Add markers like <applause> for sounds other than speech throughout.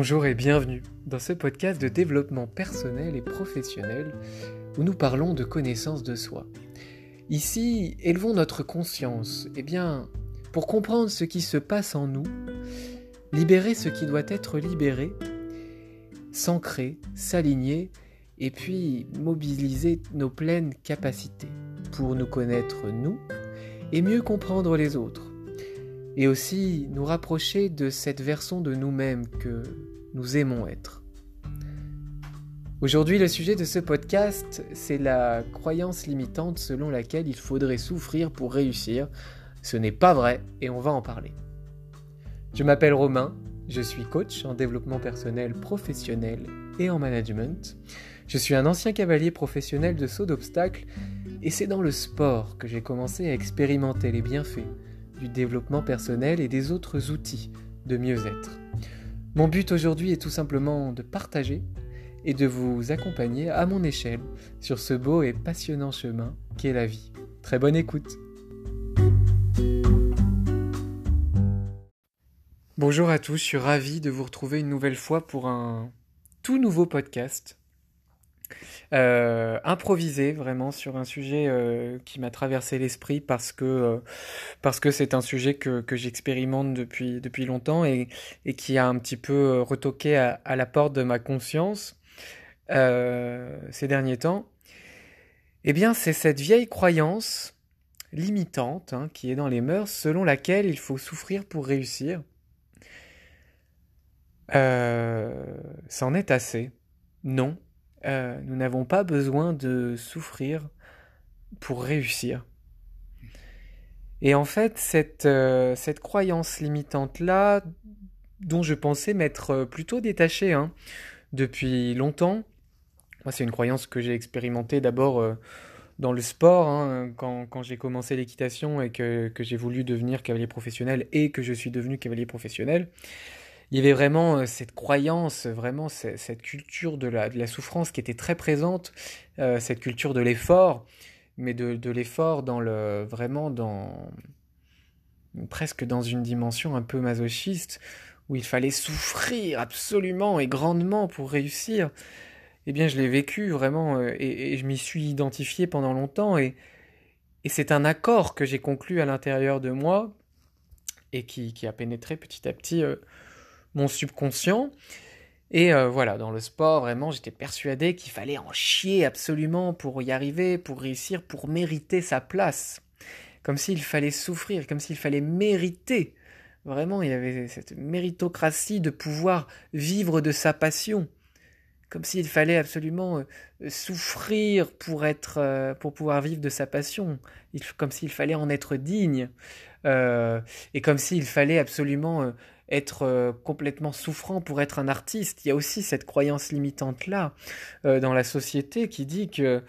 Bonjour et bienvenue. Dans ce podcast de développement personnel et professionnel où nous parlons de connaissance de soi. Ici, élevons notre conscience, eh bien, pour comprendre ce qui se passe en nous, libérer ce qui doit être libéré, s'ancrer, s'aligner et puis mobiliser nos pleines capacités pour nous connaître nous et mieux comprendre les autres et aussi nous rapprocher de cette version de nous-mêmes que nous aimons être. Aujourd'hui, le sujet de ce podcast, c'est la croyance limitante selon laquelle il faudrait souffrir pour réussir. Ce n'est pas vrai et on va en parler. Je m'appelle Romain, je suis coach en développement personnel professionnel et en management. Je suis un ancien cavalier professionnel de saut d'obstacles et c'est dans le sport que j'ai commencé à expérimenter les bienfaits du développement personnel et des autres outils de mieux-être. Mon but aujourd'hui est tout simplement de partager et de vous accompagner à mon échelle sur ce beau et passionnant chemin qu'est la vie. Très bonne écoute Bonjour à tous, je suis ravi de vous retrouver une nouvelle fois pour un tout nouveau podcast euh, improvisé vraiment sur un sujet euh, qui m'a traversé l'esprit parce que euh, parce que c'est un sujet que, j'expérimente depuis depuis longtemps et, et qui a un petit peu retoqué à, la porte de ma conscience ces derniers temps. Eh bien, c'est cette vieille croyance limitante hein, qui est dans les mœurs selon laquelle il faut souffrir pour réussir. C'en est assez. Non, euh, nous n'avons pas besoin de souffrir pour réussir. Et en fait, cette, euh, cette croyance limitante-là, dont je pensais m'être plutôt détaché hein, depuis longtemps, moi c'est une croyance que j'ai expérimentée d'abord euh, dans le sport, hein, quand, quand j'ai commencé l'équitation et que, que j'ai voulu devenir cavalier professionnel et que je suis devenu cavalier professionnel il y avait vraiment euh, cette croyance, vraiment cette culture de la, de la souffrance qui était très présente, euh, cette culture de l'effort, mais de, de l'effort dans le vraiment dans presque dans une dimension un peu masochiste où il fallait souffrir absolument et grandement pour réussir. Eh bien, je l'ai vécu vraiment euh, et, je m'y suis identifié pendant longtemps et, et c'est un accord que j'ai conclu à l'intérieur de moi et qui, qui, a pénétré petit à petit mon subconscient. Et euh, voilà, dans le sport, vraiment, j'étais persuadé qu'il fallait en chier absolument pour y arriver, pour réussir, pour mériter sa place. Comme s'il fallait souffrir, comme s'il fallait mériter. Vraiment, il y avait cette méritocratie de pouvoir vivre de sa passion. Comme s'il fallait absolument euh, souffrir pour être, euh, pour pouvoir vivre de sa passion. comme s'il fallait en être digne. et comme s'il fallait absolument être euh, complètement souffrant pour être un artiste. Il y a aussi cette croyance limitante-là euh, dans la société qui dit que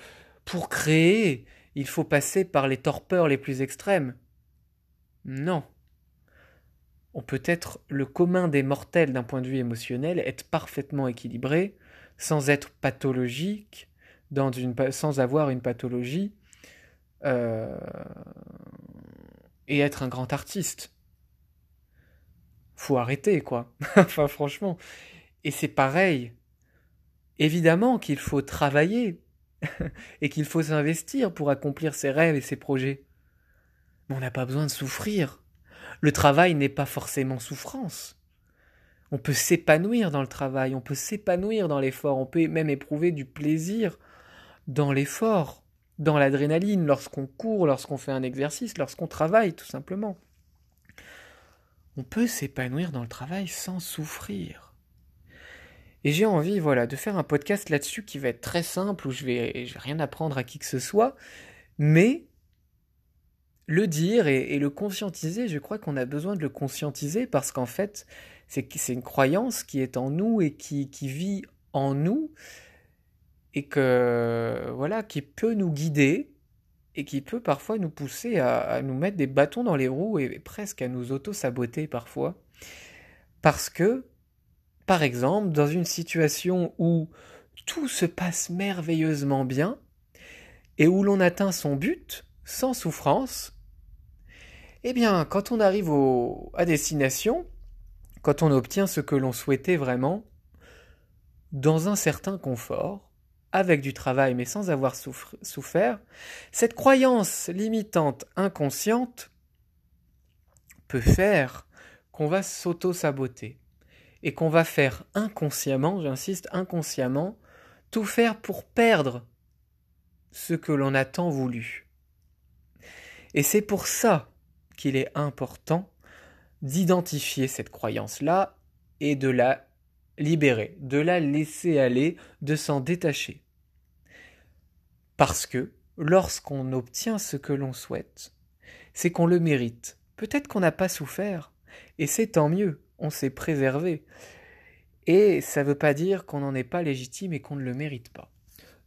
pour créer, il faut passer par les torpeurs les plus extrêmes. Non. On peut être le commun des mortels d'un point de vue émotionnel, être parfaitement équilibré, sans être pathologique, sans avoir une pathologie, euh, et être un grand artiste faut arrêter, quoi. <laughs> enfin, franchement. Et c'est pareil. Évidemment qu'il faut travailler <laughs> et qu'il faut s'investir pour accomplir ses rêves et ses projets. Mais on n'a pas besoin de souffrir. Le travail n'est pas forcément souffrance. On peut s'épanouir dans le travail, on peut s'épanouir dans l'effort, on peut même éprouver du plaisir dans l'effort, dans l'adrénaline, lorsqu'on court, lorsqu'on fait un exercice, lorsqu'on travaille, tout simplement on peut s'épanouir dans le travail sans souffrir. Et j'ai envie, voilà, de faire un podcast là-dessus qui va être très simple, où je vais, je vais rien apprendre à qui que ce soit, mais le dire et, le conscientiser, je crois qu'on a besoin de le conscientiser parce qu'en fait, c'est une croyance qui est en nous et qui, qui vit en nous et que voilà, qui peut nous guider et qui peut parfois nous pousser à, nous mettre des bâtons dans les roues et presque à nous auto-saboter parfois. Parce que, par exemple, dans une situation où tout se passe merveilleusement bien et où l'on atteint son but sans souffrance, eh bien, quand on arrive au, à destination, quand on obtient ce que l'on souhaitait vraiment, dans un certain confort, avec du travail mais sans avoir souffert, cette croyance limitante inconsciente peut faire qu'on va s'auto-saboter et qu'on va faire inconsciemment, j'insiste, inconsciemment, tout faire pour perdre ce que l'on a tant voulu. Et c'est pour ça qu'il est important d'identifier cette croyance-là et de la libérer, de la laisser aller, de s'en détacher. Parce que lorsqu'on obtient ce que l'on souhaite, c'est qu'on le mérite. Peut-être qu'on n'a pas souffert, et c'est tant mieux, on s'est préservé. Et ça ne veut pas dire qu'on n'en est pas légitime et qu'on ne le mérite pas.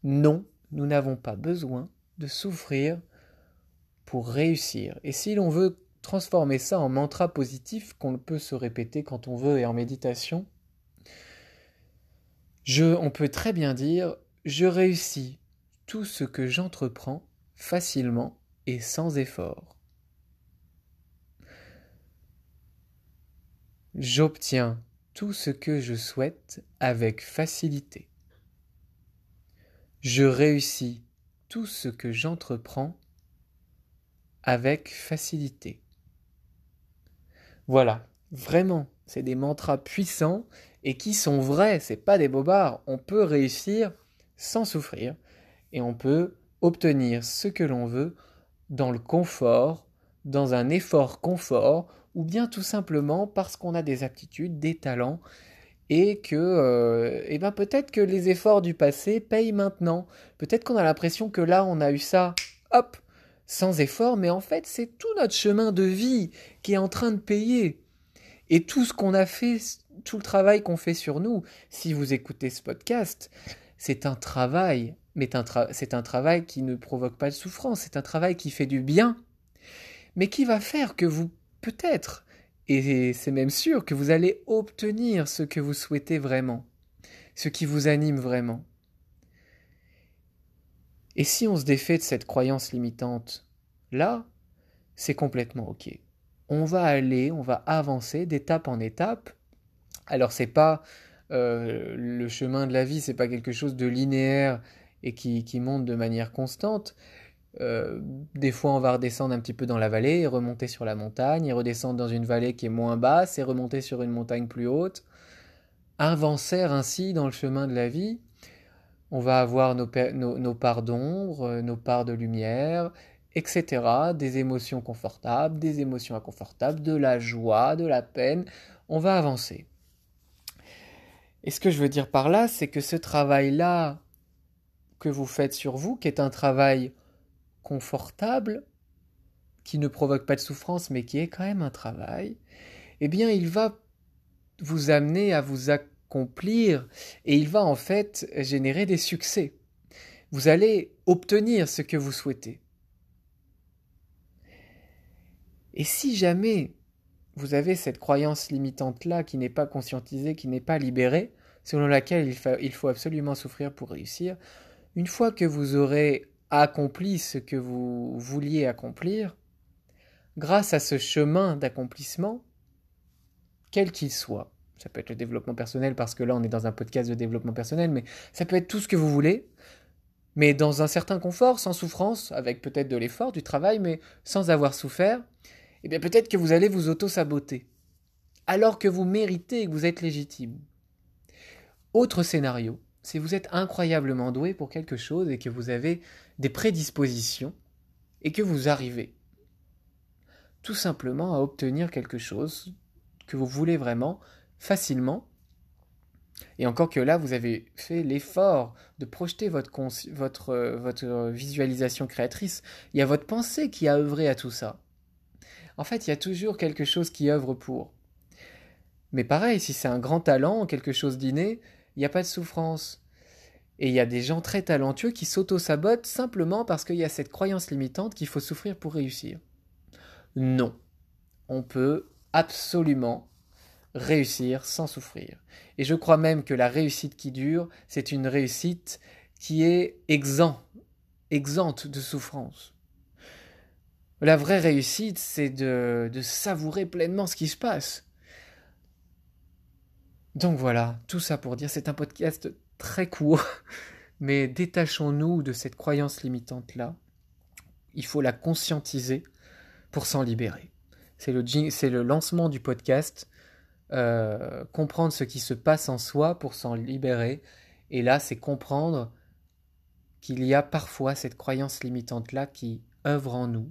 Non, nous n'avons pas besoin de souffrir pour réussir. Et si l'on veut transformer ça en mantra positif qu'on peut se répéter quand on veut et en méditation, on peut très bien dire je réussis tout ce que j'entreprends facilement et sans effort. J'obtiens tout ce que je souhaite avec facilité. Je réussis tout ce que j'entreprends avec facilité. Voilà, vraiment, c'est des mantras puissants et qui sont vrais, c'est pas des bobards. On peut réussir sans souffrir et on peut obtenir ce que l'on veut dans le confort, dans un effort confort, ou bien tout simplement parce qu'on a des aptitudes, des talents, et que euh, eh ben peut-être que les efforts du passé payent maintenant. Peut-être qu'on a l'impression que là on a eu ça, hop, sans effort, mais en fait c'est tout notre chemin de vie qui est en train de payer. Et tout ce qu'on a fait, tout le travail qu'on fait sur nous, si vous écoutez ce podcast, c'est un travail, mais c'est un travail qui ne provoque pas de souffrance, c'est un travail qui fait du bien, mais qui va faire que vous, peut-être, et c'est même sûr que vous allez obtenir ce que vous souhaitez vraiment, ce qui vous anime vraiment. Et si on se défait de cette croyance limitante, là, c'est complètement ok. On va aller, on va avancer d'étape en étape. Alors c'est pas euh, le chemin de la vie, c'est pas quelque chose de linéaire et qui, monte de manière constante. Euh, des fois, on va redescendre un petit peu dans la vallée et remonter sur la montagne, et redescendre dans une vallée qui est moins basse et remonter sur une montagne plus haute. Avancer ainsi dans le chemin de la vie, on va avoir nos, nos, parts d'ombre, euh, nos parts de lumière, etc. Des émotions confortables, des émotions inconfortables, de la joie, de la peine. On va avancer. Et ce que je veux dire par là, c'est que ce travail-là que vous faites sur vous, qui est un travail confortable, qui ne provoque pas de souffrance, mais qui est quand même un travail, eh bien, il va vous amener à vous, accomplir et il va en fait générer des succès. Vous allez obtenir ce que vous souhaitez. Et si jamais vous avez cette croyance limitante-là qui n'est pas conscientisée, qui n'est pas libérée, selon laquelle il, faut absolument souffrir pour réussir, une fois que vous aurez accompli ce que vous vouliez accomplir, grâce à ce chemin d'accomplissement, quel qu'il soit, ça peut être le développement personnel parce que là on est dans un podcast de développement personnel, mais ça peut être tout ce que vous voulez, mais dans un certain confort, sans souffrance, avec peut-être de l'effort, du travail, mais sans avoir souffert, eh bien peut-être que vous allez vous auto-saboter, alors que vous méritez et que vous êtes légitime. Autre scénario, si vous êtes incroyablement doué pour quelque chose et que vous avez des prédispositions et que vous arrivez tout simplement à obtenir quelque chose que vous voulez vraiment facilement. Et encore que là, vous avez fait l'effort de projeter votre, votre, votre visualisation créatrice. Il y a votre pensée qui a œuvré à tout ça. En fait, il y a toujours quelque chose qui œuvre pour. Mais pareil, si c'est un grand talent, quelque chose d'inné, il n'y a pas de souffrance. Et il y a des gens très talentueux qui s'auto-sabotent simplement parce qu'il y a cette croyance limitante qu'il faut souffrir pour réussir. Non. On peut absolument réussir sans souffrir. Et je crois même que la réussite qui dure, c'est une réussite qui est exempt, exempte de souffrance. La vraie réussite, c'est de, savourer pleinement ce qui se passe. Donc voilà, tout ça pour dire, c'est un podcast très court, <laughs> mais détachons-nous de cette croyance limitante-là. Il faut la conscientiser pour s'en libérer. C'est le, le, lancement du podcast, euh, comprendre ce qui se passe en soi pour s'en libérer. Et là, c'est comprendre qu'il y a parfois cette croyance limitante-là qui œuvre en nous.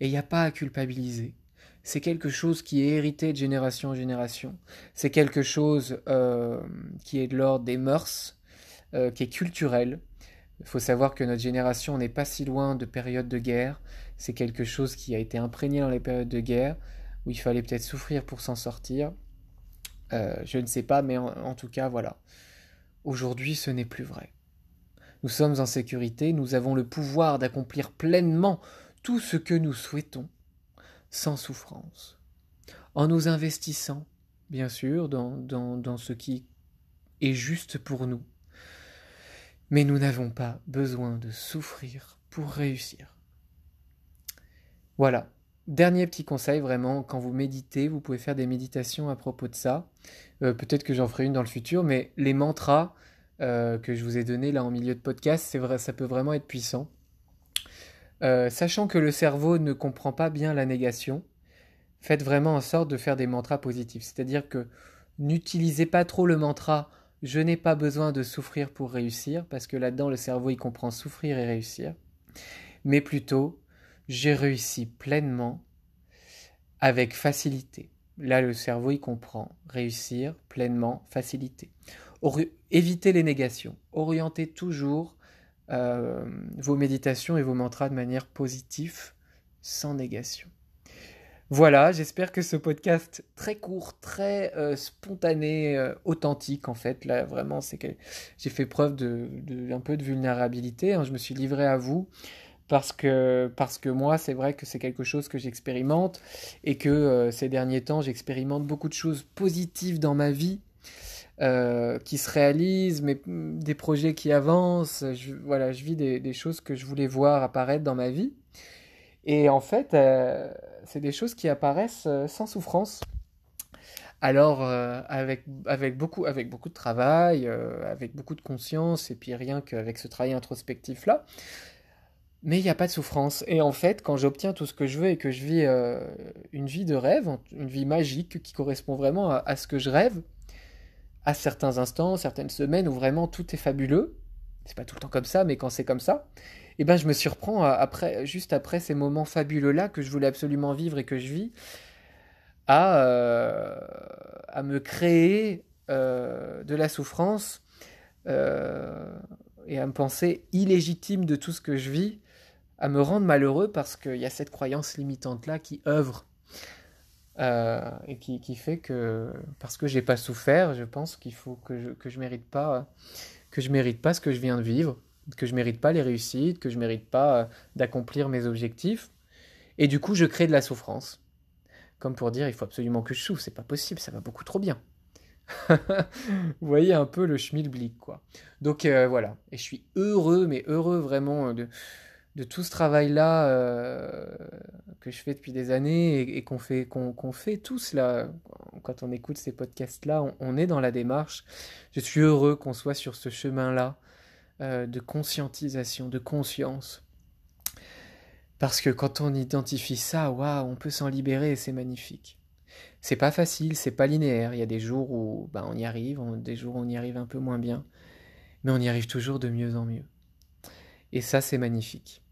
Et il n'y a pas à culpabiliser. C'est quelque chose qui est hérité de génération en génération. C'est quelque chose euh, qui est de l'ordre des mœurs, euh, qui est culturel. Il faut savoir que notre génération n'est pas si loin de périodes de guerre. C'est quelque chose qui a été imprégné dans les périodes de guerre, où il fallait peut-être souffrir pour s'en sortir. Euh, je ne sais pas, mais en tout cas, voilà. Aujourd'hui, ce n'est plus vrai. Nous sommes en sécurité, nous avons le pouvoir d'accomplir pleinement tout ce que nous souhaitons, sans souffrance, en nous investissant, bien sûr, dans, ce qui est juste pour nous. Mais nous n'avons pas besoin de souffrir pour réussir. Voilà. Dernier petit conseil, vraiment, quand vous méditez, vous pouvez faire des méditations à propos de ça. Euh, peut-être que j'en ferai une dans le futur, mais les mantras, euh, que je vous ai donné là en milieu de podcast, vrai, ça peut vraiment être puissant. Euh, sachant que le cerveau ne comprend pas bien la négation, faites vraiment en sorte de faire des mantras positifs. C'est-à-dire que n'utilisez pas trop le mantra je n'ai pas besoin de souffrir pour réussir, parce que là-dedans le cerveau il comprend souffrir et réussir, mais plutôt j'ai réussi pleinement avec facilité. Là le cerveau il comprend réussir pleinement, facilité évitez les négations. Orientez toujours euh, vos méditations et vos mantras de manière positive, sans négation. Voilà, j'espère que ce podcast très court, très euh, spontané, euh, authentique en fait, là vraiment c'est que j'ai fait preuve de, un peu de vulnérabilité, hein. je me suis livré à vous parce que, parce que moi c'est vrai que c'est quelque chose que j'expérimente et que ces derniers temps j'expérimente beaucoup de choses positives dans ma vie euh, qui se réalisent, mais mm, des projets qui avancent. Je, voilà, je vis des, choses que je voulais voir apparaître dans ma vie. Et en fait, euh, c'est des choses qui apparaissent euh, sans souffrance. Alors, avec, beaucoup, avec beaucoup de travail, avec beaucoup de conscience, et puis rien qu'avec ce travail introspectif-là, mais il n'y a pas de souffrance. Et en fait, quand j'obtiens tout ce que je veux et que je vis une vie de rêve, une vie magique qui correspond vraiment à ce que je rêve, à certains instants, certaines semaines où vraiment tout est fabuleux, c'est pas tout le temps comme ça, mais quand c'est comme ça, eh ben je me surprends après, juste après ces moments fabuleux là que je voulais absolument vivre et que je vis, à, euh, à me créer euh, de la souffrance euh, et à me penser illégitime de tout ce que je vis, à me rendre malheureux parce qu'il y a cette croyance limitante là qui œuvre euh, et qui, fait que parce que j'ai pas souffert, je pense qu'il faut que je, que je mérite pas que je mérite pas ce que je viens de vivre, que je mérite pas les réussites, que je mérite pas euh, d'accomplir mes objectifs, et du coup je crée de la souffrance, comme pour dire il faut absolument que je souffre, c'est pas possible, ça va beaucoup trop bien. <laughs> Vous voyez un peu le schmilblick quoi. Donc euh, voilà, et je suis heureux, mais heureux vraiment de de tout ce travail-là euh, que je fais depuis des années et, qu'on fait, tous là, quand on écoute ces podcasts-là, on, est dans la démarche. Je suis heureux qu'on soit sur ce chemin-là euh, de conscientisation, de conscience. Parce que quand on identifie ça, waouh, on peut s'en libérer et c'est magnifique. C'est pas facile, c'est pas linéaire. Il y a des jours où bah, on y arrive, des jours où on y arrive un peu moins bien, mais on y arrive toujours de mieux en mieux. Et ça, c'est magnifique.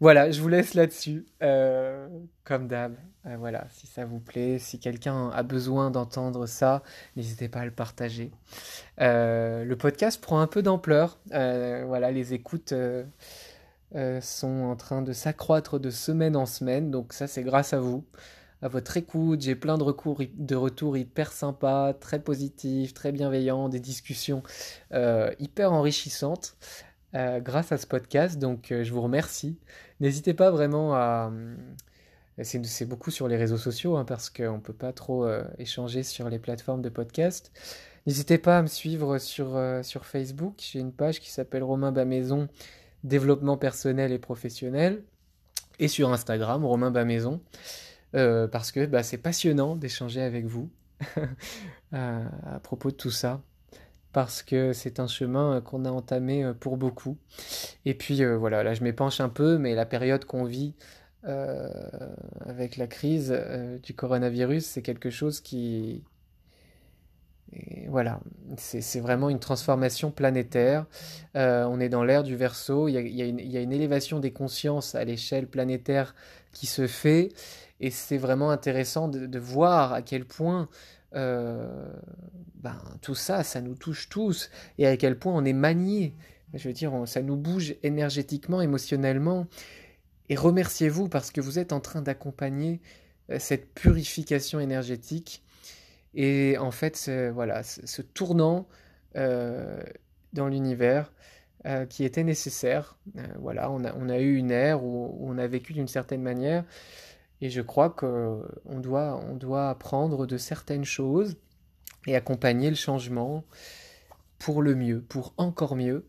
Voilà, je vous laisse là-dessus. Euh, comme d'hab, euh, voilà, si ça vous plaît, si quelqu'un a besoin d'entendre ça, n'hésitez pas à le partager. Euh, le podcast prend un peu d'ampleur. voilà, les écoutes sont en train de s'accroître de semaine en semaine, donc ça, c'est grâce à vous à votre écoute. J'ai plein de, recours, de retours hyper sympas, très positifs, très bienveillants, des discussions hyper enrichissantes. Euh, grâce à ce podcast. Donc euh, je vous remercie. N'hésitez pas vraiment à... Euh, c'est beaucoup sur les réseaux sociaux hein, parce qu'on ne peut pas trop échanger sur les plateformes de podcast. N'hésitez pas à me suivre sur, sur Facebook. J'ai une page qui s'appelle Romain Bamaison, développement personnel et professionnel. Et sur Instagram, Romain Bamaison. parce que bah, c'est passionnant d'échanger avec vous. <laughs> à, propos de tout ça parce que c'est un chemin qu'on a entamé pour beaucoup. Et puis voilà, là je m'épanche un peu, mais la période qu'on vit avec la crise du coronavirus, c'est quelque chose qui, voilà, c'est vraiment une transformation planétaire. Euh, on est dans l'ère du verso, il y, a, une, élévation des consciences à l'échelle planétaire qui se fait, et c'est vraiment intéressant de, voir à quel point euh, ben, tout ça, ça nous touche tous, et à quel point on est manié. Je veux dire, ça nous bouge énergétiquement, émotionnellement. Et remerciez-vous parce que vous êtes en train d'accompagner euh, cette purification énergétique et en fait, voilà, ce tournant euh, dans l'univers qui était nécessaire. Voilà, on a, on a, eu une ère où, on a vécu d'une certaine manière. Et je crois qu'on doit, on doit apprendre de certaines choses et accompagner le changement pour le mieux, pour encore mieux.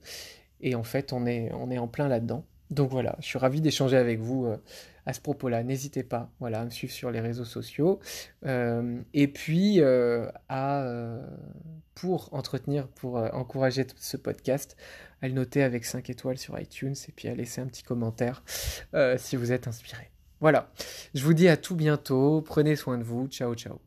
Et en fait, on est, on est en plein là-dedans. Donc voilà, je suis ravi d'échanger avec vous à ce propos-là. N'hésitez pas voilà, à me suivre sur les réseaux sociaux. Euh, et puis, euh, à, euh, pour entretenir, pour encourager ce podcast, à le noter avec 5 étoiles sur iTunes et puis à laisser un petit commentaire si vous êtes inspiré. Voilà, je vous dis à tout bientôt, prenez soin de vous, ciao ciao.